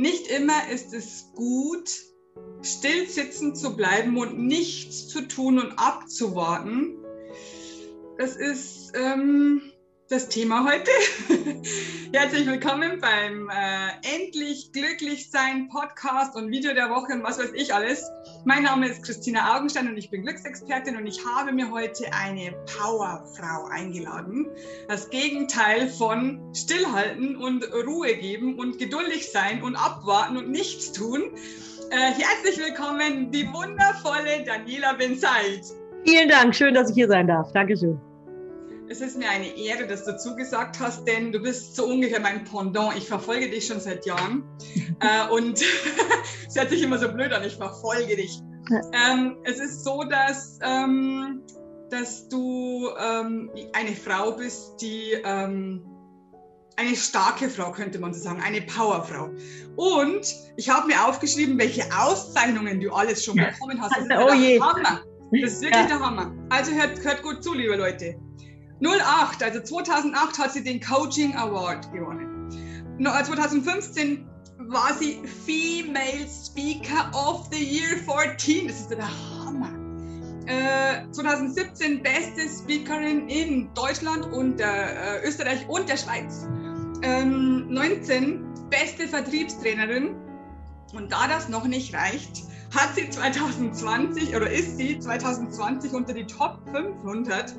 Nicht immer ist es gut, still sitzen zu bleiben und nichts zu tun und abzuwarten. Das ist ähm, das Thema heute. Herzlich willkommen beim äh, Endlich Glücklich Sein Podcast und Video der Woche und was weiß ich alles. Mein Name ist Christina Augenstein und ich bin Glücksexpertin und ich habe mir heute eine Powerfrau eingeladen. Das Gegenteil von Stillhalten und Ruhe geben und geduldig sein und abwarten und nichts tun. Äh, herzlich willkommen, die wundervolle Daniela Benzeit. Vielen Dank, schön, dass ich hier sein darf. Dankeschön. Es ist mir eine Ehre, dass du zugesagt hast, denn du bist so ungefähr mein Pendant. Ich verfolge dich schon seit Jahren. äh, und es hört sich immer so blöd an, ich verfolge dich. Ähm, es ist so, dass, ähm, dass du ähm, eine Frau bist, die ähm, eine starke Frau, könnte man so sagen, eine Powerfrau. Und ich habe mir aufgeschrieben, welche Auszeichnungen du alles schon bekommen hast. Das ist oh je. Hammer. Das ist wirklich ja. der Hammer. Also hört, hört gut zu, liebe Leute. 08, also 2008 hat sie den Coaching Award gewonnen. 2015 äh, war sie Female Speaker of the Year 14. Das ist der Hammer. Äh, 2017 beste Speakerin in Deutschland und äh, Österreich und der Schweiz. Ähm, 19 beste Vertriebstrainerin. Und da das noch nicht reicht, hat sie 2020 oder ist sie 2020 unter die Top 500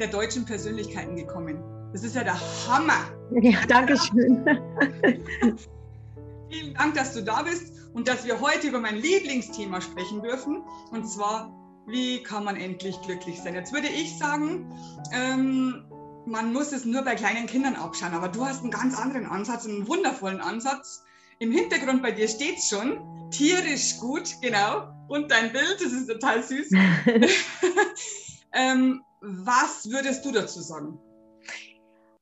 der deutschen Persönlichkeiten gekommen. Das ist ja der Hammer. Ja, danke schön. Vielen Dank, dass du da bist und dass wir heute über mein Lieblingsthema sprechen dürfen. Und zwar, wie kann man endlich glücklich sein? Jetzt würde ich sagen, ähm, man muss es nur bei kleinen Kindern abschauen, aber du hast einen ganz anderen Ansatz, einen wundervollen Ansatz. Im Hintergrund bei dir steht es schon, tierisch gut, genau. Und dein Bild, das ist total süß. ähm, was würdest du dazu sagen?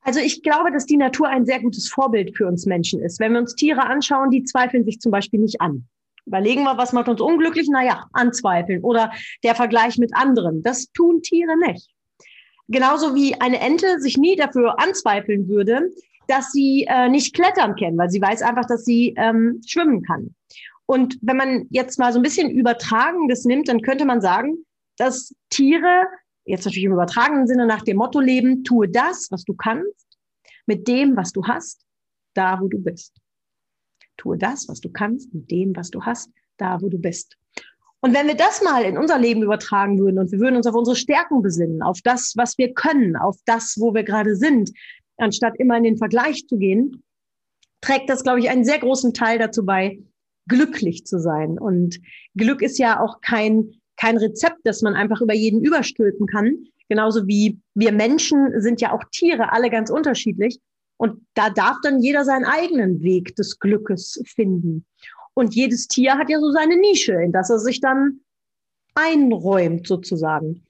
Also ich glaube, dass die Natur ein sehr gutes Vorbild für uns Menschen ist. Wenn wir uns Tiere anschauen, die zweifeln sich zum Beispiel nicht an. Überlegen wir, was macht uns unglücklich? Naja, anzweifeln oder der Vergleich mit anderen. Das tun Tiere nicht. Genauso wie eine Ente sich nie dafür anzweifeln würde, dass sie äh, nicht klettern kann, weil sie weiß einfach, dass sie ähm, schwimmen kann. Und wenn man jetzt mal so ein bisschen Übertragendes nimmt, dann könnte man sagen, dass Tiere jetzt natürlich im übertragenen Sinne nach dem Motto leben, tue das, was du kannst, mit dem, was du hast, da, wo du bist. Tue das, was du kannst, mit dem, was du hast, da, wo du bist. Und wenn wir das mal in unser Leben übertragen würden und wir würden uns auf unsere Stärken besinnen, auf das, was wir können, auf das, wo wir gerade sind, anstatt immer in den Vergleich zu gehen, trägt das, glaube ich, einen sehr großen Teil dazu bei, glücklich zu sein. Und Glück ist ja auch kein kein Rezept, das man einfach über jeden überstülpen kann. Genauso wie wir Menschen sind ja auch Tiere, alle ganz unterschiedlich. Und da darf dann jeder seinen eigenen Weg des Glückes finden. Und jedes Tier hat ja so seine Nische, in das er sich dann einräumt sozusagen.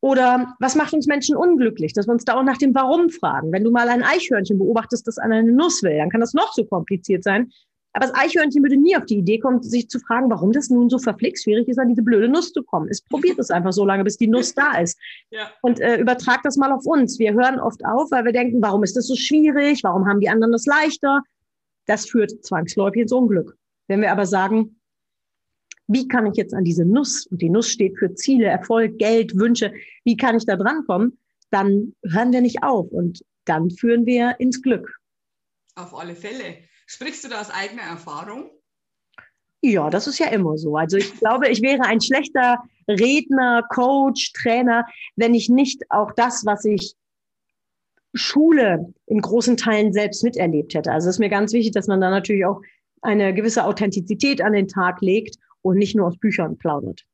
Oder was macht uns Menschen unglücklich? Dass wir uns da auch nach dem Warum fragen. Wenn du mal ein Eichhörnchen beobachtest, das an eine Nuss will, dann kann das noch so kompliziert sein. Aber das Eichhörnchen würde nie auf die Idee kommen, sich zu fragen, warum das nun so verflixt schwierig ist, an diese blöde Nuss zu kommen. Es probiert es einfach so lange, bis die Nuss da ist. Ja. Und äh, übertragt das mal auf uns. Wir hören oft auf, weil wir denken, warum ist das so schwierig? Warum haben die anderen das leichter? Das führt zwangsläufig ins Unglück. Wenn wir aber sagen, wie kann ich jetzt an diese Nuss, und die Nuss steht für Ziele, Erfolg, Geld, Wünsche, wie kann ich da drankommen? Dann hören wir nicht auf und dann führen wir ins Glück. Auf alle Fälle. Sprichst du da aus eigener Erfahrung? Ja, das ist ja immer so. Also ich glaube, ich wäre ein schlechter Redner, Coach, Trainer, wenn ich nicht auch das, was ich Schule in großen Teilen selbst miterlebt hätte. Also es ist mir ganz wichtig, dass man da natürlich auch eine gewisse Authentizität an den Tag legt und nicht nur aus Büchern plaudert.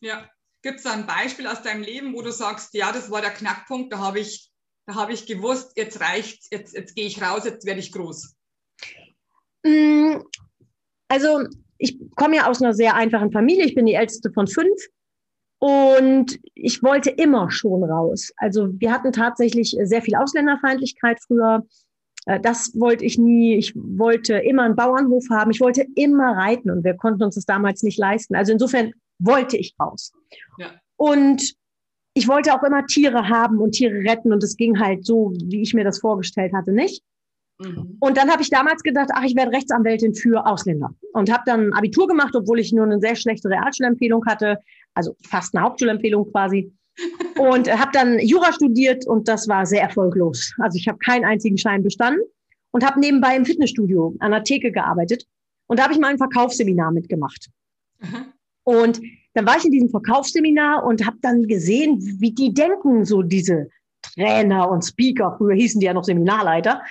Ja. Gibt es da ein Beispiel aus deinem Leben, wo du sagst, ja, das war der Knackpunkt, da habe ich, da ich gewusst, jetzt reicht's, jetzt, jetzt gehe ich raus, jetzt werde ich groß. Mm, also ich komme ja aus einer sehr einfachen Familie. Ich bin die älteste von fünf. Und ich wollte immer schon raus. Also wir hatten tatsächlich sehr viel Ausländerfeindlichkeit früher. Äh, das wollte ich nie. Ich wollte immer einen Bauernhof haben. Ich wollte immer reiten und wir konnten uns das damals nicht leisten. Also insofern wollte ich raus. Ja. Und ich wollte auch immer Tiere haben und Tiere retten und es ging halt so, wie ich mir das vorgestellt hatte, nicht. Mhm. Und dann habe ich damals gedacht, ach, ich werde Rechtsanwältin für Ausländer. Und habe dann Abitur gemacht, obwohl ich nur eine sehr schlechte Realschulempfehlung hatte, also fast eine Hauptschulempfehlung quasi. und habe dann Jura studiert und das war sehr erfolglos. Also ich habe keinen einzigen Schein bestanden und habe nebenbei im Fitnessstudio an der Theke gearbeitet. Und da habe ich mal ein Verkaufsseminar mitgemacht. Mhm. Und dann war ich in diesem Verkaufsseminar und habe dann gesehen, wie die denken, so diese Trainer und Speaker. Früher hießen die ja noch Seminarleiter.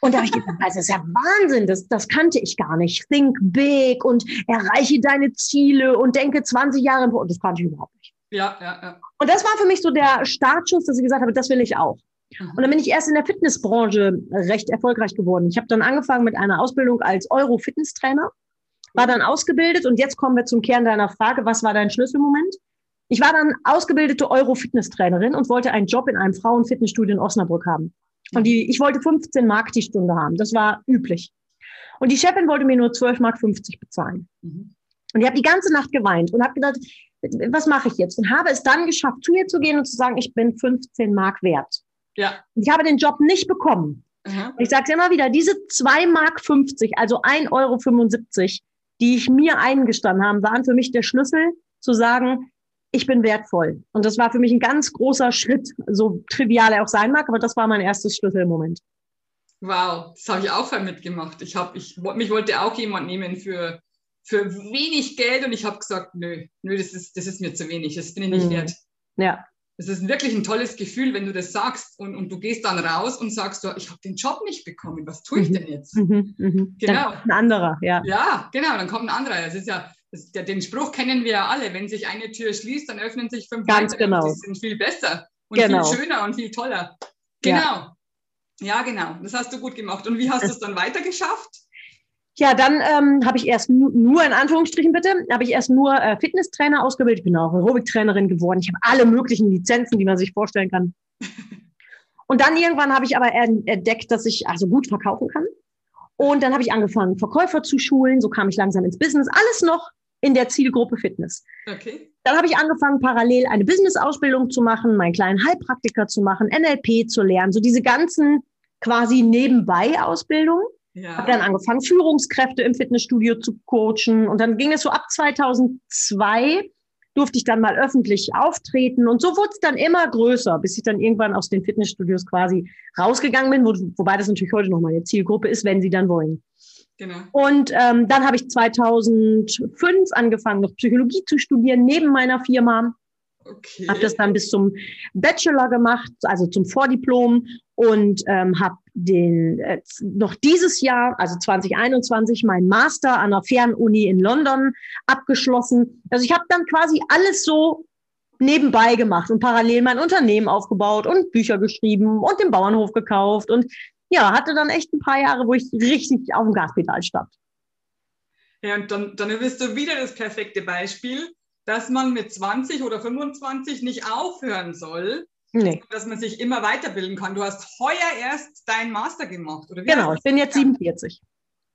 Und da habe ich gedacht, das ist ja Wahnsinn, das, das kannte ich gar nicht. Think big und erreiche deine Ziele und denke 20 Jahre im Das kannte ich überhaupt nicht. Ja, ja, ja. Und das war für mich so der Startschuss, dass ich gesagt habe, das will ich auch. Mhm. Und dann bin ich erst in der Fitnessbranche recht erfolgreich geworden. Ich habe dann angefangen mit einer Ausbildung als Euro-Fitnesstrainer, war dann ausgebildet und jetzt kommen wir zum Kern deiner Frage, was war dein Schlüsselmoment? Ich war dann ausgebildete Euro-Fitnesstrainerin und wollte einen Job in einem Frauenfitnessstudio in Osnabrück haben. Und die, ich wollte 15 Mark die Stunde haben. Das war üblich. Und die Chefin wollte mir nur 12 Mark 50 bezahlen. Mhm. Und ich habe die ganze Nacht geweint und habe gedacht, was mache ich jetzt? Und habe es dann geschafft, zu ihr zu gehen und zu sagen, ich bin 15 Mark wert. Ja. Und ich habe den Job nicht bekommen. Mhm. Ich sage es immer wieder, diese 2 Mark 50, also 1,75 Euro, die ich mir eingestanden habe, waren für mich der Schlüssel zu sagen, ich bin wertvoll. Und das war für mich ein ganz großer Schritt, so trivial er auch sein mag, aber das war mein erstes Schlüsselmoment. Wow, das habe ich auch mitgemacht. Ich habe, ich, mich wollte auch jemand nehmen für, für wenig Geld und ich habe gesagt, nö, nö, das ist, das ist mir zu wenig, das bin ich nicht mhm. wert. Ja. Es ist wirklich ein tolles Gefühl, wenn du das sagst und, und du gehst dann raus und sagst, ich habe den Job nicht bekommen, was tue ich mhm. denn jetzt? Mhm, mhm. Genau. ein anderer, ja. Ja, genau, dann kommt ein anderer. Das ist ja, das, den Spruch kennen wir ja alle, wenn sich eine Tür schließt, dann öffnen sich fünf Ganz weitere genau. die sind viel besser und genau. viel schöner und viel toller. Genau. Ja. ja. genau. Das hast du gut gemacht. Und wie hast du es dann weiter geschafft? Ja, dann ähm, habe ich erst nur, in Anführungsstrichen bitte, habe ich erst nur äh, Fitnesstrainer ausgebildet. Ich bin auch Aerobic-Trainerin geworden. Ich habe alle möglichen Lizenzen, die man sich vorstellen kann. Und dann irgendwann habe ich aber entdeckt, dass ich also gut verkaufen kann. Und dann habe ich angefangen, Verkäufer zu schulen. So kam ich langsam ins Business. Alles noch in der Zielgruppe Fitness. Okay. Dann habe ich angefangen, parallel eine Business-Ausbildung zu machen, meinen kleinen Heilpraktiker zu machen, NLP zu lernen. So diese ganzen quasi nebenbei Ausbildungen. Ja. Habe dann angefangen, Führungskräfte im Fitnessstudio zu coachen. Und dann ging es so ab 2002 durfte ich dann mal öffentlich auftreten. Und so wurde es dann immer größer, bis ich dann irgendwann aus den Fitnessstudios quasi rausgegangen bin, wo, wobei das natürlich heute noch meine Zielgruppe ist, wenn sie dann wollen. Genau. Und ähm, dann habe ich 2005 angefangen, noch Psychologie zu studieren, neben meiner Firma. Okay. Habe das dann bis zum Bachelor gemacht, also zum Vordiplom und ähm, habe den äh, noch dieses Jahr, also 2021, meinen Master an der Fernuni in London abgeschlossen. Also ich habe dann quasi alles so nebenbei gemacht und parallel mein Unternehmen aufgebaut und Bücher geschrieben und den Bauernhof gekauft und ja, hatte dann echt ein paar Jahre, wo ich richtig auf dem Gaspedal stand. Ja, und dann, dann bist du wieder das perfekte Beispiel dass man mit 20 oder 25 nicht aufhören soll, nee. dass man sich immer weiterbilden kann. Du hast heuer erst deinen Master gemacht, oder wie? Genau, ich bin jetzt 47.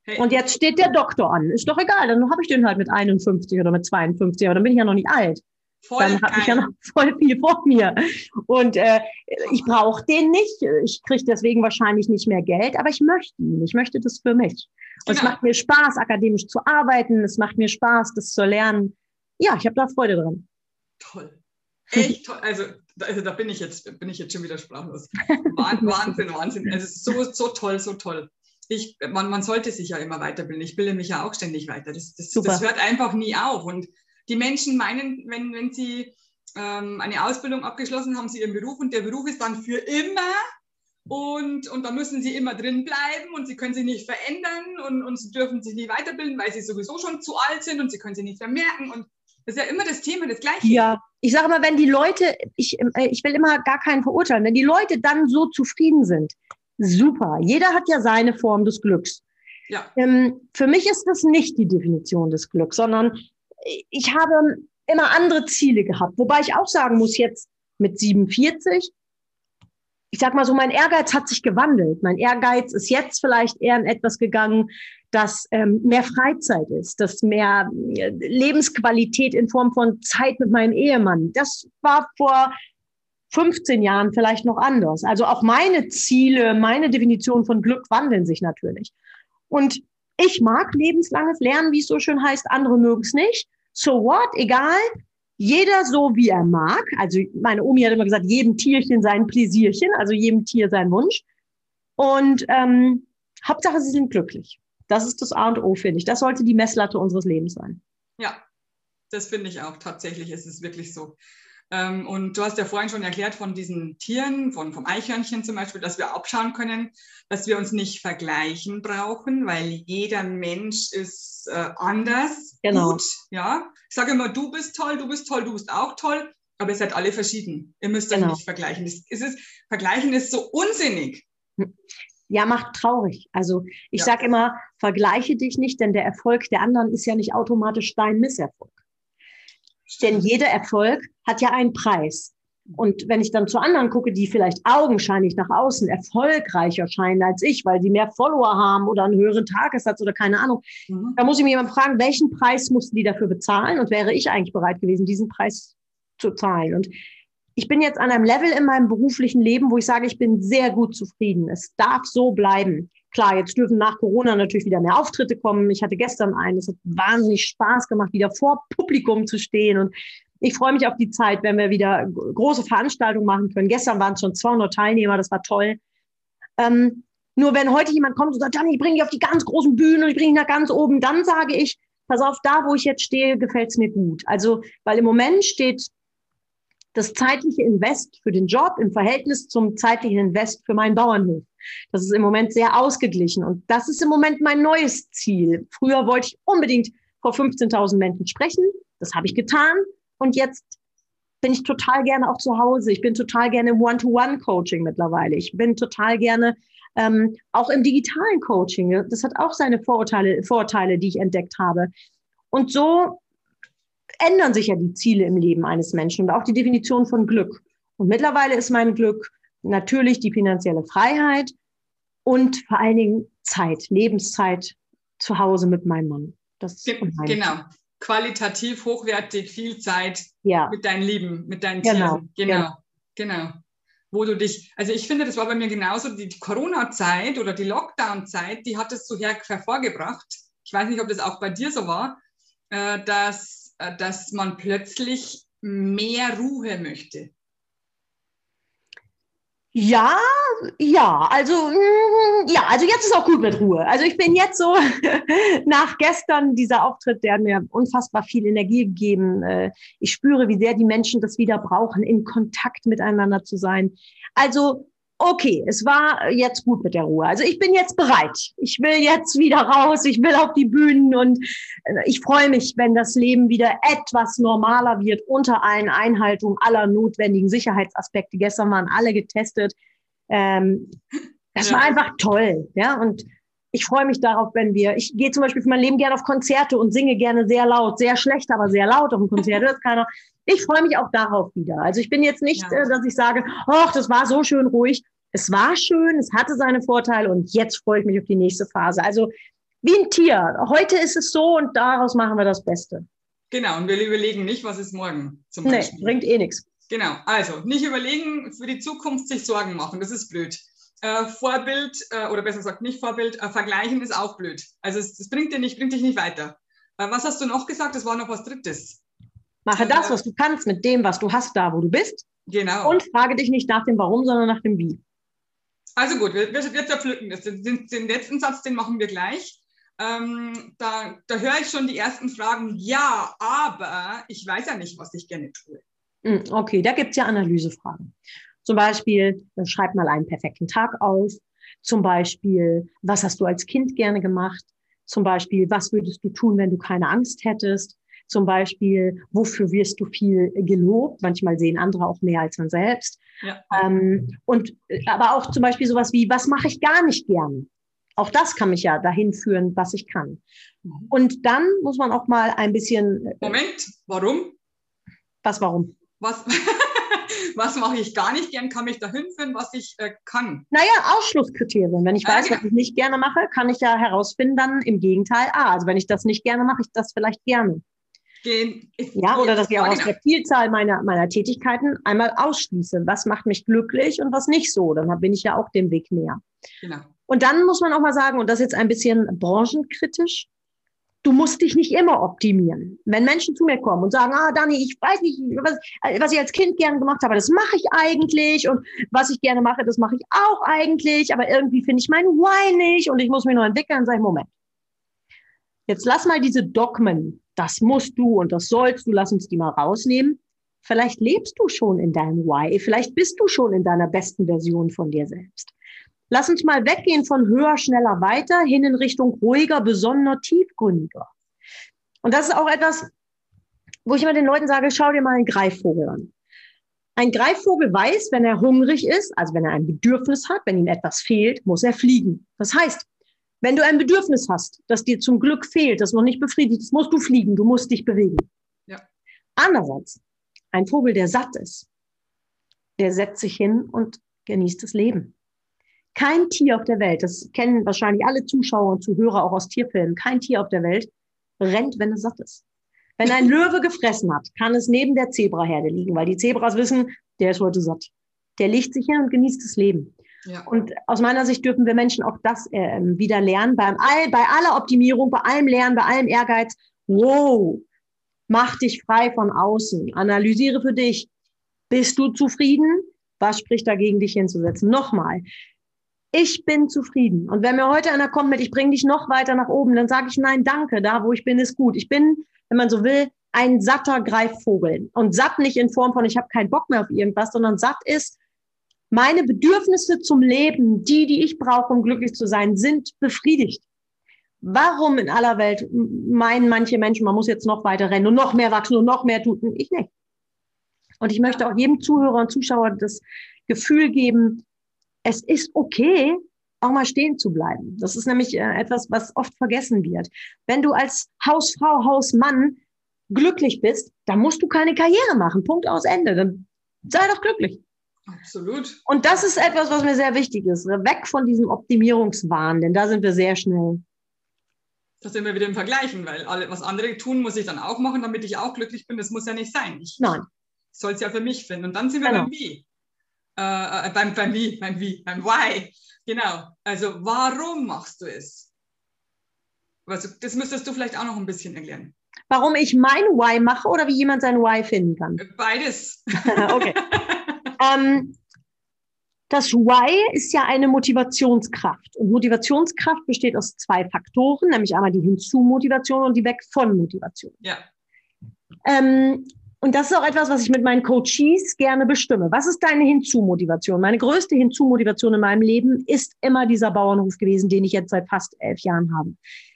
Hey. Und jetzt steht der Doktor an. Ist doch egal, dann habe ich den halt mit 51 oder mit 52, aber dann bin ich ja noch nicht alt. Voll dann habe ich ja noch voll viel vor mir. Und äh, ich brauche den nicht. Ich kriege deswegen wahrscheinlich nicht mehr Geld, aber ich möchte ihn. Ich möchte das für mich. Und genau. es macht mir Spaß, akademisch zu arbeiten. Es macht mir Spaß, das zu lernen ja, ich habe da Freude dran. Toll. Echt toll. Also, also da bin ich jetzt, bin ich jetzt schon wieder sprachlos. Wahnsinn, Wahnsinn. Es ist so, so toll, so toll. Ich, man, man sollte sich ja immer weiterbilden. Ich bilde mich ja auch ständig weiter. Das, das, das hört einfach nie auf. Und die Menschen meinen, wenn, wenn sie ähm, eine Ausbildung abgeschlossen haben, sie ihren Beruf und der Beruf ist dann für immer und, und da müssen sie immer drin bleiben und sie können sich nicht verändern und, und sie dürfen sich nie weiterbilden, weil sie sowieso schon zu alt sind und sie können sich nicht vermerken. Und das ist ja immer das Thema, das Gleiche. Ja, ich sage mal, wenn die Leute, ich, äh, ich will immer gar keinen verurteilen, wenn die Leute dann so zufrieden sind, super. Jeder hat ja seine Form des Glücks. Ja. Ähm, für mich ist das nicht die Definition des Glücks, sondern ich habe immer andere Ziele gehabt. Wobei ich auch sagen muss, jetzt mit 47, ich sag mal so, mein Ehrgeiz hat sich gewandelt. Mein Ehrgeiz ist jetzt vielleicht eher in etwas gegangen, dass ähm, mehr Freizeit ist, dass mehr äh, Lebensqualität in Form von Zeit mit meinem Ehemann. Das war vor 15 Jahren vielleicht noch anders. Also auch meine Ziele, meine Definition von Glück wandeln sich natürlich. Und ich mag lebenslanges Lernen, wie es so schön heißt, andere mögen es nicht. So what, egal. Jeder so, wie er mag. Also meine Omi hat immer gesagt, jedem Tierchen sein Pläsierchen, also jedem Tier sein Wunsch. Und ähm, Hauptsache, sie sind glücklich. Das ist das A und O, finde ich. Das sollte die Messlatte unseres Lebens sein. Ja, das finde ich auch. Tatsächlich ist es wirklich so. Ähm, und du hast ja vorhin schon erklärt von diesen Tieren, von, vom Eichhörnchen zum Beispiel, dass wir abschauen können, dass wir uns nicht vergleichen brauchen, weil jeder Mensch ist äh, anders. Genau. Gut, ja. Ich sage immer, du bist toll, du bist toll, du bist auch toll, aber ihr seid alle verschieden. Ihr müsst euch Genau. nicht vergleichen. Es ist, vergleichen ist so unsinnig. Ja, macht traurig. Also ich Ja. sage immer, vergleiche dich nicht, denn der Erfolg der anderen ist ja nicht automatisch dein Misserfolg. Denn jeder Erfolg hat ja einen Preis. Und wenn ich dann zu anderen gucke, die vielleicht augenscheinlich nach außen erfolgreicher scheinen als ich, weil sie mehr Follower haben oder einen höheren Tagessatz oder keine Ahnung, Mhm. da muss ich mich jemand fragen, welchen Preis mussten die dafür bezahlen und wäre ich eigentlich bereit gewesen, diesen Preis zu zahlen? Und ich bin jetzt an einem Level in meinem beruflichen Leben, wo ich sage, ich bin sehr gut zufrieden. Es darf so bleiben. Klar, jetzt dürfen nach Corona natürlich wieder mehr Auftritte kommen. Ich hatte gestern einen. Es hat wahnsinnig Spaß gemacht, wieder vor Publikum zu stehen. Und ich freue mich auf die Zeit, wenn wir wieder große Veranstaltungen machen können. Gestern waren es schon 200 Teilnehmer. Das war toll. Ähm, nur wenn heute jemand kommt und sagt, Gianni, ich bringe dich auf die ganz großen Bühnen und ich bringe dich nach ganz oben, dann sage ich, pass auf, da, wo ich jetzt stehe, gefällt es mir gut. Also, weil im Moment steht das zeitliche Invest für den Job im Verhältnis zum zeitlichen Invest für meinen Bauernhof. Das ist im Moment sehr ausgeglichen und das ist im Moment mein neues Ziel. Früher wollte ich unbedingt vor 15.000 Menschen sprechen. Das habe ich getan und jetzt bin ich total gerne auch zu Hause. Ich bin total gerne im One-to-One-Coaching mittlerweile. Ich bin total gerne ähm, auch im digitalen Coaching. Das hat auch seine Vorurteile, Vorteile, die ich entdeckt habe. Und so ändern sich ja die Ziele im Leben eines Menschen und auch die Definition von Glück. Und mittlerweile ist mein Glück natürlich die finanzielle Freiheit und vor allen Dingen Zeit, Lebenszeit zu Hause mit meinem Mann. Das ist Ge genau. Qualitativ, hochwertig, viel Zeit Ja, mit deinen Lieben, mit deinen Genau, Tieren. Genau, genau. Wo du dich, also ich finde, das war bei mir genauso, die Corona-Zeit oder die Lockdown-Zeit, die hat es so her hervorgebracht. Ich weiß nicht, ob das auch bei dir so war, äh, dass, dass man plötzlich mehr Ruhe möchte. Ja, ja, also mm, ja, also jetzt ist auch gut mit Ruhe. Also ich bin jetzt so nach gestern dieser Auftritt, der hat mir unfassbar viel Energie gegeben. Äh, Ich spüre, wie sehr die Menschen das wieder brauchen, in Kontakt miteinander zu sein. Also okay, es war jetzt gut mit der Ruhe. Also ich bin jetzt bereit. Ich will jetzt wieder raus. Ich will auf die Bühnen und äh, ich freue mich, wenn das Leben wieder etwas normaler wird unter allen Einhaltungen aller notwendigen Sicherheitsaspekte. Gestern waren alle getestet. Ähm, das Ja. war einfach toll, ja. Und ich freue mich darauf, wenn wir. Ich gehe zum Beispiel für mein Leben gerne auf Konzerte und singe gerne sehr laut, sehr schlecht, aber sehr laut auf dem Konzert. Hört keiner. Ich freue mich auch darauf wieder. Also ich bin jetzt nicht, Ja. äh, dass ich sage, ach, das war so schön ruhig. Es war schön, es hatte seine Vorteile und jetzt freue ich mich auf die nächste Phase. Also wie ein Tier. Heute ist es so und daraus machen wir das Beste. Genau, und wir überlegen nicht, was ist morgen zum Nee, Beispiel. bringt eh nichts. Genau, also nicht überlegen, für die Zukunft sich Sorgen machen, das ist blöd. Äh, Vorbild, äh, oder besser gesagt nicht Vorbild, äh, vergleichen ist auch blöd. Also es, es bringt, dir nicht, bringt dich nicht weiter. Äh, was hast du noch gesagt? Es war noch was Drittes. Mache das, was du kannst mit dem, was du hast, da wo du bist. Genau. Und frage dich nicht nach dem Warum, sondern nach dem Wie. Also gut, wir, wir, wir zerpflücken das. Den, den, letzten Satz, den machen wir gleich. Ähm, da, da höre ich schon die ersten Fragen. Ja, aber ich weiß ja nicht, was ich gerne tue. Hm, Okay, da gibt's ja Analysefragen. Zum Beispiel, äh, schreib mal einen perfekten Tag auf. Zum Beispiel, was hast du als Kind gerne gemacht? Zum Beispiel, was würdest du tun, wenn du keine Angst hättest? Zum Beispiel, wofür wirst du viel gelobt? Manchmal sehen andere auch mehr als man selbst. Ja. Ähm, und äh, aber auch zum Beispiel sowas wie, was mache ich gar nicht gern? Auch das kann mich ja dahin führen, was ich kann. Mhm. Und dann muss man auch mal ein bisschen, äh, Moment, warum? was warum? Was, was mache ich gar nicht gern? Kann mich dahin führen, was ich äh, kann. Naja, Ausschlusskriterien. Wenn ich Ah, weiß, genau. was ich nicht gerne mache, kann ich ja herausfinden, dann im Gegenteil, ah, also wenn ich das nicht gerne mache, ich das vielleicht gerne. Gehen. Ja, oder dass ich auch aus der Vielzahl meiner, meiner Tätigkeiten einmal ausschließe. Was macht mich glücklich und was nicht so? Dann bin ich ja auch dem Weg näher. Genau. Und dann muss man auch mal sagen, und das jetzt ein bisschen branchenkritisch, du musst dich nicht immer optimieren. Wenn Menschen zu mir kommen und sagen, ah, Dani, ich weiß nicht, was, was ich als Kind gerne gemacht habe, das mache ich eigentlich und was ich gerne mache, das mache ich auch eigentlich, aber irgendwie finde ich mein Why nicht und ich muss mich nur entwickeln, sage ich, Moment. Jetzt lass mal diese Dogmen, das musst du und das sollst du, lass uns die mal rausnehmen. Vielleicht lebst du schon in deinem Why, vielleicht bist du schon in deiner besten Version von dir selbst. Lass uns mal weggehen von höher, schneller, weiter hin in Richtung ruhiger, besonnener, tiefgründiger. Und das ist auch etwas, wo ich immer den Leuten sage, schau dir mal einen Greifvogel an. Ein Greifvogel weiß, wenn er hungrig ist, also wenn er ein Bedürfnis hat, wenn ihm etwas fehlt, muss er fliegen. Das heißt, wenn du ein Bedürfnis hast, das dir zum Glück fehlt, das noch nicht befriedigt ist, musst du fliegen, du musst dich bewegen. Ja. Andererseits, ein Vogel, der satt ist, der setzt sich hin und genießt das Leben. Kein Tier auf der Welt, das kennen wahrscheinlich alle Zuschauer und Zuhörer auch aus Tierfilmen, kein Tier auf der Welt rennt, wenn es satt ist. Wenn ein Löwe gefressen hat, kann es neben der Zebraherde liegen, weil die Zebras wissen, der ist heute satt. Der legt sich hin und genießt das Leben. Ja. Und aus meiner Sicht dürfen wir Menschen auch das äh, wieder lernen. Beim all, bei aller Optimierung, bei allem Lernen, bei allem Ehrgeiz. Wow, mach dich frei von außen. Analysiere für dich. Bist du zufrieden? Was spricht dagegen, dich hinzusetzen? Nochmal ich bin zufrieden. Und wenn mir heute einer kommt mit, ich bringe dich noch weiter nach oben, dann sage ich, nein, danke, da wo ich bin, ist gut. Ich bin, wenn man so will, ein satter Greifvogel. Und satt nicht in Form von, ich habe keinen Bock mehr auf irgendwas, sondern satt ist, meine Bedürfnisse zum Leben, die, die ich brauche, um glücklich zu sein, sind befriedigt. Warum in aller Welt meinen manche Menschen, man muss jetzt noch weiter rennen und noch mehr wachsen und noch mehr tun? Ich nicht. Und ich möchte auch jedem Zuhörer und Zuschauer das Gefühl geben, es ist okay, auch mal stehen zu bleiben. Das ist nämlich äh, etwas, was oft vergessen wird. Wenn du als Hausfrau, Hausmann glücklich bist, dann musst du keine Karriere machen. Punkt aus Ende. Dann sei doch glücklich. Absolut. Und das ist etwas, was mir sehr wichtig ist. Weg von diesem Optimierungswahn, denn da sind wir sehr schnell. Da sind wir wieder im Vergleichen, weil alle, was andere tun, muss ich dann auch machen, damit ich auch glücklich bin. Das muss ja nicht sein. Ich Nein. soll es ja für mich finden. Und dann sind wir genau. beim Wie äh, beim, beim Wie, beim Wie, beim Why. Genau. Also warum machst du es? Also, das müsstest du vielleicht auch noch ein bisschen erklären. Warum ich mein Why mache oder wie jemand sein Why finden kann? Beides. okay. ähm, das Why ist ja eine Motivationskraft. Und Motivationskraft besteht aus zwei Faktoren, nämlich einmal die Hinzu-Motivation und die Weg-von-Motivation. Ja. Ähm, und das ist auch etwas, was ich mit meinen Coaches gerne bestimme. Was ist deine Hinzumotivation? Meine größte Hinzumotivation in meinem Leben ist immer dieser Bauernhof gewesen, den ich jetzt seit fast elf Jahren habe.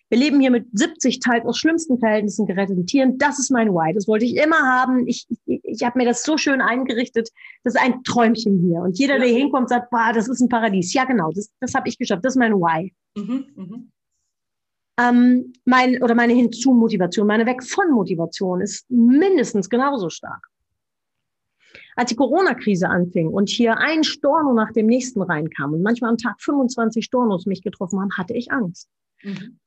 Wir leben hier mit 70 teils aus schlimmsten Verhältnissen geretteten Tieren. Das ist mein Why. Das wollte ich immer haben. Ich, ich, ich habe mir das so schön eingerichtet. Das ist ein Träumchen hier. Und jeder, der hier hinkommt, sagt, boah, das ist ein Paradies. Ja, genau, das, das habe ich geschafft. Das ist mein Why. Mhm, mh ähm, mein, oder meine Hinzu-Motivation, meine Weg von Motivation ist mindestens genauso stark. Als die Corona-Krise anfing und hier ein Storno nach dem nächsten reinkam und manchmal am Tag 25 Stornos mich getroffen haben, hatte ich Angst. Mhm.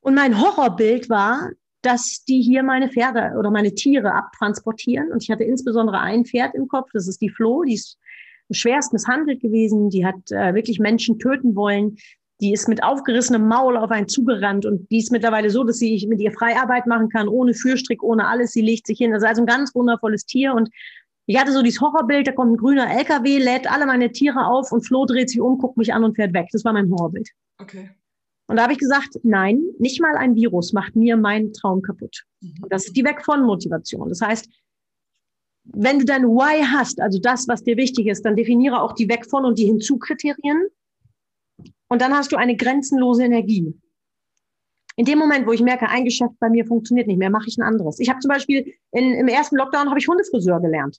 Und mein Horrorbild war, dass die hier meine Pferde oder meine Tiere abtransportieren. Und ich hatte insbesondere ein Pferd im Kopf, das ist die Flo, die ist schwerst misshandelt gewesen, die hat äh, wirklich Menschen töten wollen. Die ist mit aufgerissenem Maul auf einen zugerannt und die ist mittlerweile so, dass sie mit ihr Freiarbeit machen kann, ohne Fürstrick, ohne alles. Sie legt sich hin. Das ist also ein ganz wundervolles Tier und ich hatte so dieses Horrorbild, da kommt ein grüner LKW, lädt alle meine Tiere auf und Flo dreht sich um, guckt mich an und fährt weg. Das war mein Horrorbild. Okay. Und da habe ich gesagt, nein, nicht mal ein Virus macht mir meinen Traum kaputt. Mhm. Und das ist die Weg von Motivation. Das heißt, wenn du dein Why hast, also das, was dir wichtig ist, dann definiere auch die Weg von und die Hinzukriterien. Und dann hast du eine grenzenlose Energie. In dem Moment, wo ich merke, ein Geschäft bei mir funktioniert nicht mehr, mache ich ein anderes. Ich habe zum Beispiel in, im ersten Lockdown habe ich Hundefriseur gelernt.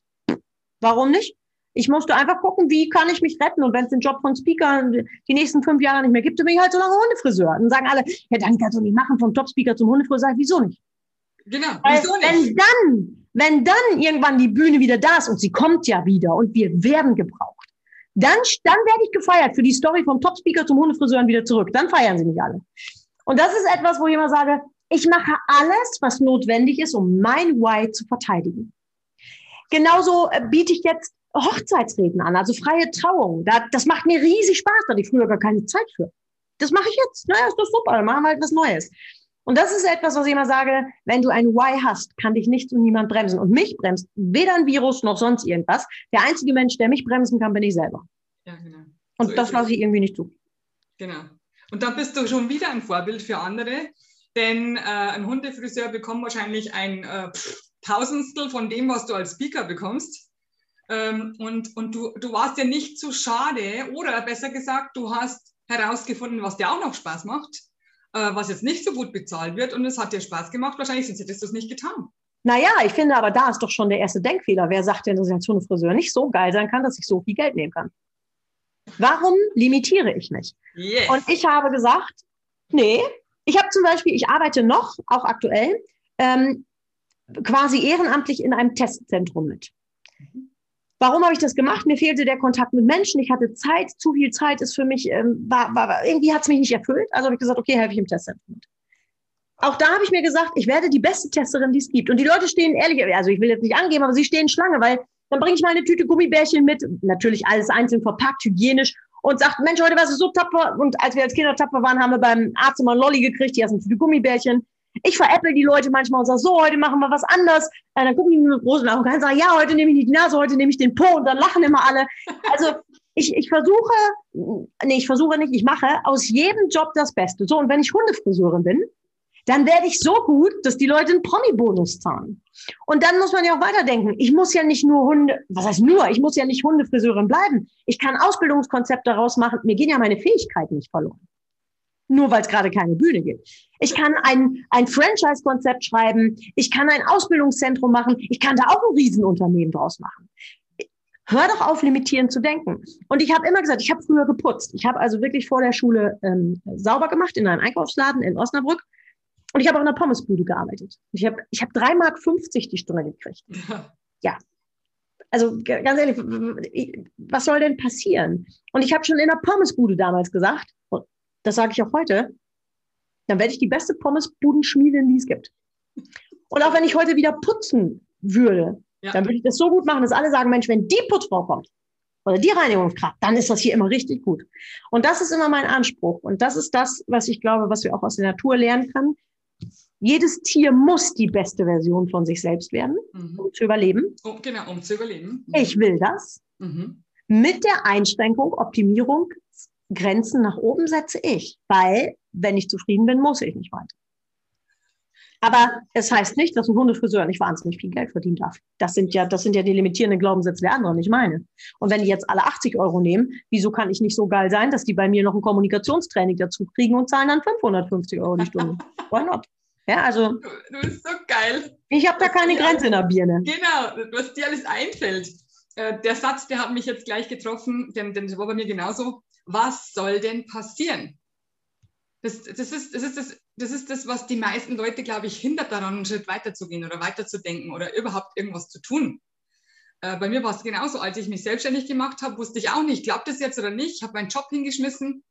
Warum nicht? Ich musste einfach gucken, wie kann ich mich retten. Und wenn es den Job von Speaker die nächsten fünf Jahre nicht mehr gibt, dann bin ich halt so lange Hundefriseur. Dann sagen alle, ja, dann kannst du nicht machen vom Top-Speaker zum Hundefriseur. Wieso nicht? Genau, wieso nicht? Wenn dann, wenn dann irgendwann die Bühne wieder da ist und sie kommt ja wieder und wir werden gebraucht, dann, dann werde ich gefeiert für die Story vom Top-Speaker zum Hundefriseur wieder zurück. Dann feiern sie mich alle. Und das ist etwas, wo ich immer sage, Ich mache alles, was notwendig ist, um mein Why zu verteidigen. Genauso äh, biete ich jetzt Hochzeitsreden an, also freie Trauung. das macht mir riesig Spaß, da hatte ich früher gar keine Zeit für. Das mache ich jetzt. Naja, ist doch super, dann machen wir halt was Neues. Und das ist etwas, was ich immer sage, wenn du ein Why hast, kann dich nichts und niemand bremsen. Und mich bremst weder ein Virus noch sonst irgendwas. Der einzige Mensch, der mich bremsen kann, bin ich selber. Ja, genau. Und so das lasse ich irgendwie nicht zu. Genau. Und dann bist du schon wieder ein Vorbild für andere, denn äh, ein Hundefriseur bekommt wahrscheinlich ein äh, Tausendstel von dem, was du als Speaker bekommst. Ähm, und und du, du warst ja nicht zu schade, oder besser gesagt, du hast herausgefunden, was dir auch noch Spaß macht, äh, was jetzt nicht so gut bezahlt wird und es hat dir Spaß gemacht. Wahrscheinlich sonst hättest du es nicht getan. Naja, ich finde aber, da ist doch schon der erste Denkfehler. Wer sagt denn, dass ich als Hundefriseur nicht so geil sein kann, dass ich so viel Geld nehmen kann? Warum limitiere ich mich? Yes. Und ich habe gesagt, nee, ich habe zum Beispiel, ich arbeite noch, auch aktuell, ähm, quasi ehrenamtlich in einem Testzentrum mit. Warum habe ich das gemacht? Mir fehlte der Kontakt mit Menschen. Ich hatte Zeit, zu viel Zeit ist für mich, ähm, war, war, irgendwie hat es mich nicht erfüllt. Also habe ich gesagt, okay, helfe ich im Testzentrum. Auch da habe ich mir gesagt, ich werde die beste Testerin, die es gibt. Und die Leute stehen ehrlich, also ich will jetzt nicht angeben, aber sie stehen Schlange, weil dann bringe ich mal eine Tüte Gummibärchen mit, natürlich alles einzeln verpackt, hygienisch und sagt, Mensch, heute warst du so tapfer. Und als wir als Kinder tapfer waren, haben wir beim Arzt immer ein Lolli gekriegt, hier hast eine Tüte Gummibärchen. Ich veräpple die Leute manchmal und sage, so, heute machen wir was anders. Und dann gucken die mit großen Augen und sagen, ja, heute nehme ich nicht die Nase, heute nehme ich den Po und dann lachen immer alle. Also ich, ich versuche, nee, ich versuche nicht, ich mache aus jedem Job das Beste. So, und wenn ich Hundefriseurin bin, dann werde ich so gut, dass die Leute einen Promi-Bonus zahlen. Und dann muss man ja auch weiterdenken. Ich muss ja nicht nur Hunde, was heißt nur? Ich muss ja nicht Hundefriseurin bleiben. Ich kann Ausbildungskonzepte daraus machen. Mir gehen ja meine Fähigkeiten nicht verloren. Nur weil es gerade keine Bühne gibt. Ich kann ein, ein Franchise-Konzept schreiben. Ich kann ein Ausbildungszentrum machen. Ich kann da auch ein Riesenunternehmen draus machen. Hör doch auf, limitierend zu denken. Und ich habe immer gesagt, ich habe früher geputzt. Ich habe also wirklich vor der Schule ähm, sauber gemacht in einem Einkaufsladen in Osnabrück und ich habe auch in der Pommesbude gearbeitet. Ich habe ich hab 3,50 Mark die Stunde gekriegt. Ja. ja. Also ganz ehrlich, was soll denn passieren? Und ich habe schon in der Pommesbude damals gesagt, das sage ich auch heute, dann werde ich die beste Pommesbudenschmiedin, die es gibt. Und auch wenn ich heute wieder putzen würde, ja. dann würde ich das so gut machen, dass alle sagen, Mensch, wenn die Putzfrau kommt oder die Reinigungskraft, dann ist das hier immer richtig gut. Und das ist immer mein Anspruch. Und das ist das, was ich glaube, was wir auch aus der Natur lernen können. Jedes Tier muss die beste Version von sich selbst werden, mhm. um zu überleben. Oh, genau, um zu überleben. Mhm. Ich will das. Mhm. Mit der Einschränkung, Optimierung, Grenzen nach oben setze ich, weil wenn ich zufrieden bin, muss ich nicht weiter. Aber es heißt nicht, dass ein Hundefriseur nicht wahnsinnig viel Geld verdienen darf. Das sind ja, das sind ja die limitierenden Glaubenssätze der anderen, nicht meine. Und wenn die jetzt alle 80 Euro nehmen, wieso kann ich nicht so geil sein, dass die bei mir noch ein Kommunikationstraining dazu kriegen und zahlen dann 550 Euro die Stunde? Why not? Ja, also. Du, du bist so geil. Ich habe da keine Grenze in der Birne. Genau, was dir alles einfällt. Äh, der Satz, der hat mich jetzt gleich getroffen, denn, denn das war bei mir genauso. Was soll denn passieren? Das, das, ist, das, ist das, das ist das, was die meisten Leute, glaube ich, hindert daran, einen Schritt weiterzugehen oder weiterzudenken oder überhaupt irgendwas zu tun. Äh, bei mir war es genauso. Als ich mich selbstständig gemacht habe, wusste ich auch nicht, klappt das jetzt oder nicht. Ich habe meinen Job hingeschmissen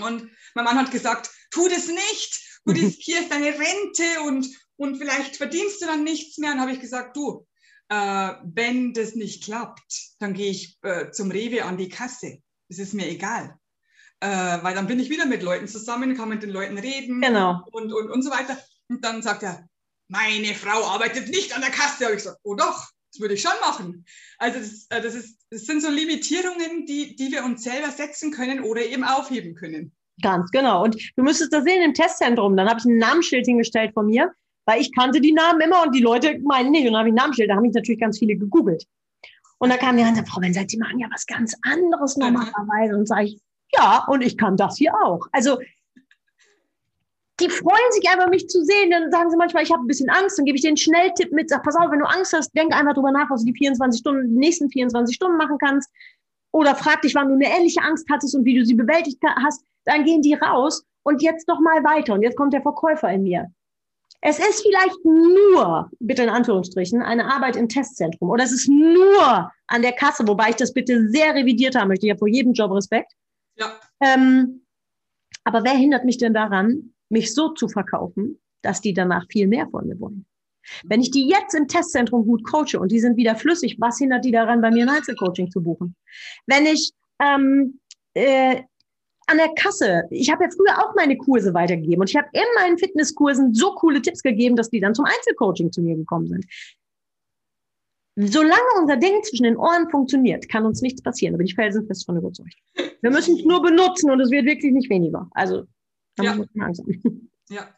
und mein Mann hat gesagt, tu das nicht du riskierst deine Rente und, und vielleicht verdienst du dann nichts mehr. Und habe ich gesagt, du, äh, wenn das nicht klappt, dann gehe ich äh, zum Rewe an die Kasse. Das ist mir egal. Äh, weil dann bin ich wieder mit Leuten zusammen, kann mit den Leuten reden genau. und, und, und so weiter. Und dann sagt er, meine Frau arbeitet nicht an der Kasse. Habe ich gesagt, oh doch, das würde ich schon machen. Also das, äh, das, ist, das sind so Limitierungen, die, die wir uns selber setzen können oder eben aufheben können. Ganz genau. Und du müsstest das sehen im Testzentrum. Dann habe ich ein Namensschild hingestellt von mir, weil ich kannte die Namen immer und die Leute meinen nicht. Und dann habe ich ein Namensschild. Da haben mich natürlich ganz viele gegoogelt. Und da kam jemand, Frau Benseit, Sie machen ja was ganz anderes normalerweise. Und sage ich, ja, und ich kann das hier auch. Also die freuen sich einfach, mich zu sehen. Dann sagen sie manchmal, ich habe ein bisschen Angst. Dann gebe ich einen Schnelltipp mit. Sag, pass auf, wenn du Angst hast, denk einfach drüber nach, was du die 24 Stunden, die nächsten 24 Stunden machen kannst. Oder frag dich, wann du eine ähnliche Angst hattest und wie du sie bewältigt hast dann gehen die raus und jetzt noch mal weiter. Und jetzt kommt der Verkäufer in mir. Es ist vielleicht nur, bitte in Anführungsstrichen, eine Arbeit im Testzentrum oder es ist nur an der Kasse, wobei ich das bitte sehr revidiert haben möchte. Ich habe vor jedem Job Respekt. Ja. Ähm, aber wer hindert mich denn daran, mich so zu verkaufen, dass die danach viel mehr von mir wollen. Wenn ich die jetzt im Testzentrum gut coache und die sind wieder flüssig, was hindert die daran, bei mir ein Einzelcoaching zu buchen? Wenn ich ähm, äh, an der Kasse, ich habe ja früher auch meine Kurse weitergegeben und ich habe in meinen Fitnesskursen so coole Tipps gegeben, dass die dann zum Einzelcoaching zu mir gekommen sind. Solange unser Ding zwischen den Ohren funktioniert, kann uns nichts passieren. Da bin ich felsenfest von überzeugt. Wir müssen es nur benutzen und es wird wirklich nicht weniger. Also, da Ja. muss man haben. Ja.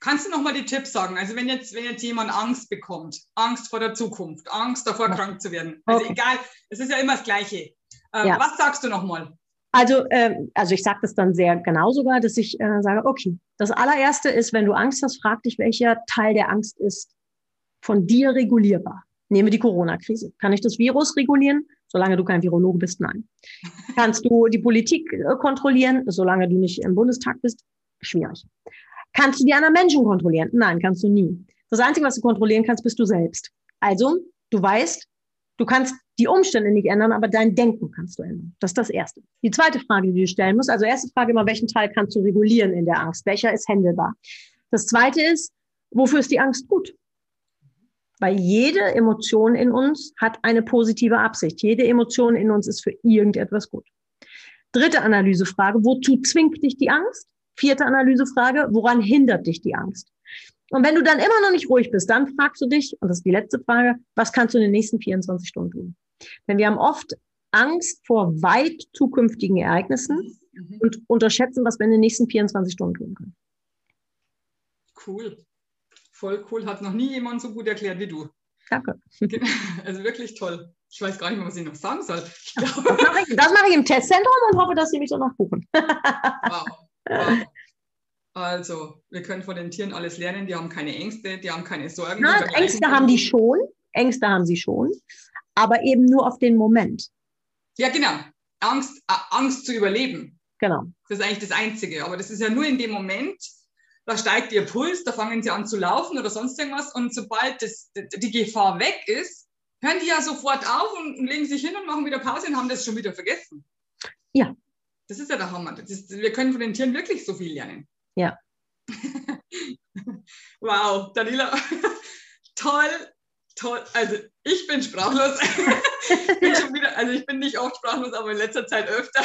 Kannst du noch mal die Tipps sagen? Also wenn jetzt, wenn jetzt jemand Angst bekommt, Angst vor der Zukunft, Angst davor, Ja. krank zu werden. Also Okay. egal, es ist ja immer das Gleiche. Ähm, Ja. Was sagst du noch mal? Also, ähm, also ich sage das dann sehr genau sogar, dass ich äh, sage, okay, das allererste ist, wenn du Angst hast, frag dich, welcher Teil der Angst ist von dir regulierbar. Nehme die Corona-Krise. Kann ich das Virus regulieren? Solange du kein Virologe bist, nein. Kannst du die Politik äh, kontrollieren? Solange du nicht im Bundestag bist, schwierig. Kannst du die anderen Menschen kontrollieren? Nein, kannst du nie. Das Einzige, was du kontrollieren kannst, bist du selbst. Also, du weißt, du kannst die Umstände nicht ändern, aber dein Denken kannst du ändern. Das ist das Erste. Die zweite Frage, die du stellen musst, also erste Frage immer, welchen Teil kannst du regulieren in der Angst? Welcher ist händelbar? Das zweite ist, wofür ist die Angst gut? Weil jede Emotion in uns hat eine positive Absicht. Jede Emotion in uns ist für irgendetwas gut. Dritte Analysefrage, wozu zwingt dich die Angst? Vierte Analysefrage, woran hindert dich die Angst? Und wenn du dann immer noch nicht ruhig bist, dann fragst du dich, und das ist die letzte Frage, was kannst du in den nächsten 24 Stunden tun? Denn wir haben oft Angst vor weit zukünftigen Ereignissen Mhm. und unterschätzen, was wir in den nächsten 24 Stunden tun können. Cool. Voll cool. Hat noch nie jemand so gut erklärt wie du. Danke. Also wirklich toll. Ich weiß gar nicht mehr, was ich noch sagen soll. Das mache ich, das mache ich im Testzentrum und hoffe, dass sie mich danach buchen. wow. wow. Also, wir können von den Tieren alles lernen. Die haben keine Ängste, die haben keine Sorgen. Nein, die Ängste haben die schon. Ängste haben sie schon. Aber eben nur auf den Moment. Ja, genau. Angst, äh, Angst zu überleben. Genau. Das ist eigentlich das Einzige. Aber das ist ja nur in dem Moment, da steigt ihr Puls, da fangen sie an zu laufen oder sonst irgendwas. Und sobald das, die Gefahr weg ist, hören die ja sofort auf und legen sich hin und machen wieder Pause und haben das schon wieder vergessen. Ja. Das ist ja der Hammer. Ist, wir können von den Tieren wirklich so viel lernen. Ja. wow, Daniela, toll, toll. Also ich bin sprachlos. ich bin schon wieder, also ich bin nicht oft sprachlos, aber in letzter Zeit öfter.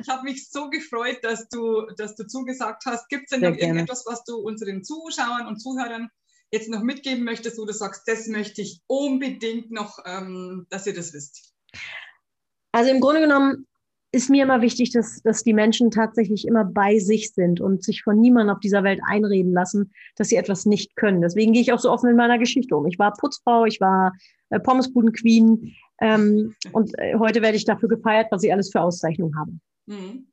Ich habe mich so gefreut, dass du, dass du zugesagt hast. Gibt es denn Sehr noch gerne. irgendetwas, was du unseren Zuschauern und Zuhörern jetzt noch mitgeben möchtest, wo du sagst, das möchte ich unbedingt noch, ähm, dass ihr das wisst? Also im Grunde genommen ist mir immer wichtig, dass, dass die Menschen tatsächlich immer bei sich sind und sich von niemandem auf dieser Welt einreden lassen, dass sie etwas nicht können. Deswegen gehe ich auch so offen in meiner Geschichte um. Ich war Putzfrau, ich war äh, Pommesbuden-Queen ähm, und äh, heute werde ich dafür gefeiert, was ich alles für Auszeichnungen habe. Mhm.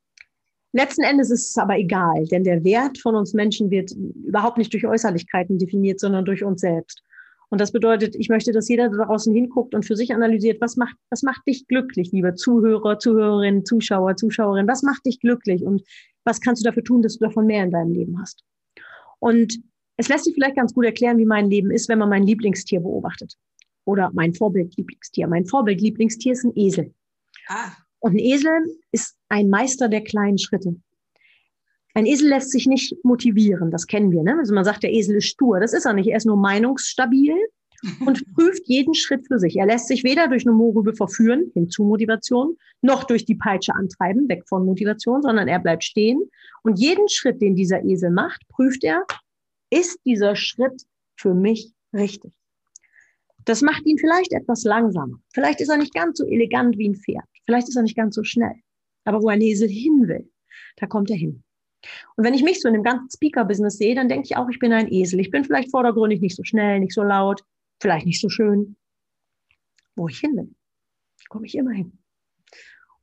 Letzten Endes ist es aber egal, denn der Wert von uns Menschen wird überhaupt nicht durch Äußerlichkeiten definiert, sondern durch uns selbst. Und das bedeutet, ich möchte, dass jeder da draußen hinguckt und für sich analysiert, was macht, was macht dich glücklich, liebe Zuhörer, Zuhörerinnen, Zuschauer, Zuschauerinnen, was macht dich glücklich und was kannst du dafür tun, dass du davon mehr in deinem Leben hast? Und es lässt sich vielleicht ganz gut erklären, wie mein Leben ist, wenn man mein Lieblingstier beobachtet. Oder mein Vorbild-Lieblingstier. Mein Vorbild-Lieblingstier ist ein Esel. Ah, Und ein Esel ist ein Meister der kleinen Schritte. Ein Esel lässt sich nicht motivieren, das kennen wir. Ne? Also man sagt, der Esel ist stur. Das ist er nicht. Er ist nur meinungsstabil und prüft jeden Schritt für sich. Er lässt sich weder durch eine Mohrrübe verführen, hin zu Motivation, noch durch die Peitsche antreiben, weg von Motivation, sondern er bleibt stehen. Und jeden Schritt, den dieser Esel macht, prüft er, ist dieser Schritt für mich richtig? Das macht ihn vielleicht etwas langsamer. Vielleicht ist er nicht ganz so elegant wie ein Pferd. Vielleicht ist er nicht ganz so schnell. Aber wo ein Esel hin will, da kommt er hin. Und wenn ich mich so in dem ganzen Speaker-Business sehe, dann denke ich auch, ich bin ein Esel. Ich bin vielleicht vordergründig nicht so schnell, nicht so laut, vielleicht nicht so schön. Wo ich hin will, komme ich immer hin.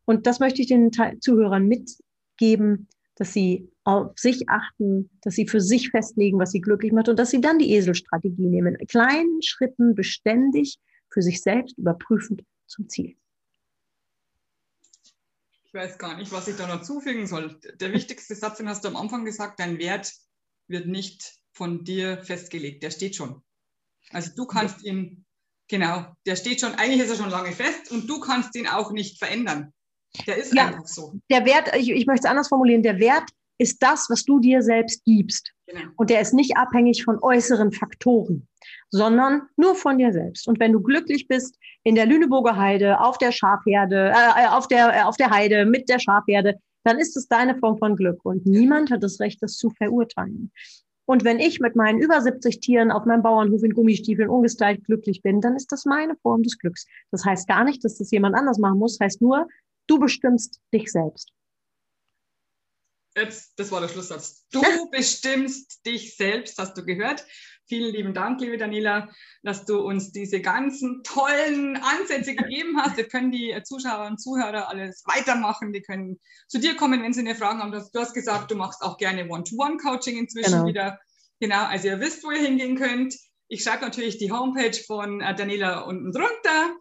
Und das möchte ich den Zuhörern mitgeben, dass sie auf sich achten, dass sie für sich festlegen, was sie glücklich macht und dass sie dann die Eselstrategie nehmen. In kleinen Schritten beständig für sich selbst überprüfend zum Ziel. Ich weiß gar nicht, was ich da noch zufügen soll. Der wichtigste Satz, den hast du am Anfang gesagt, dein Wert wird nicht von dir festgelegt, der steht schon. Also du kannst ihn, genau, der steht schon, eigentlich ist er schon lange fest und du kannst ihn auch nicht verändern. Der ist Ja. einfach so. Der Wert, ich, ich möchte es anders formulieren, der Wert ist das, was du dir selbst gibst. Genau. Und der ist nicht abhängig von äußeren Faktoren, sondern nur von dir selbst. Und wenn du glücklich bist in der Lüneburger Heide, auf der Schafherde, äh, auf der, äh, auf der Heide mit der Schafherde, dann ist es deine Form von Glück. Und niemand hat das Recht, das zu verurteilen. Und wenn ich mit meinen über 70 Tieren auf meinem Bauernhof in Gummistiefeln ungestylt glücklich bin, dann ist das meine Form des Glücks. Das heißt gar nicht, dass das jemand anders machen muss, das heißt nur, du bestimmst dich selbst. Jetzt, das war der Schlusssatz. Du bestimmst dich selbst, hast du gehört. Vielen lieben Dank, liebe Daniela, dass du uns diese ganzen tollen Ansätze gegeben hast. Jetzt können die Zuschauer und Zuhörer alles weitermachen. Die können zu dir kommen, wenn sie eine Frage haben. Du hast gesagt, du machst auch gerne One-to-One-Coaching inzwischen genau. wieder. Genau, also ihr wisst, wo ihr hingehen könnt. Ich schreibe natürlich die Homepage von äh, Daniela unten drunter.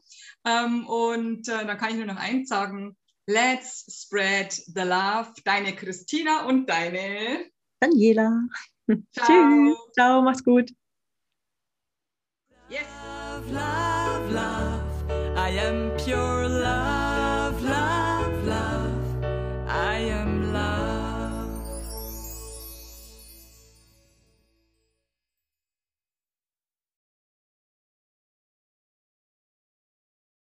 Ähm, und äh, dann kann ich nur noch eins sagen. Let's spread the love. Deine Christina und deine Daniela. Ciao. Tschüss. Ciao, mach's gut. Yes. Love, love, love. I am pure love.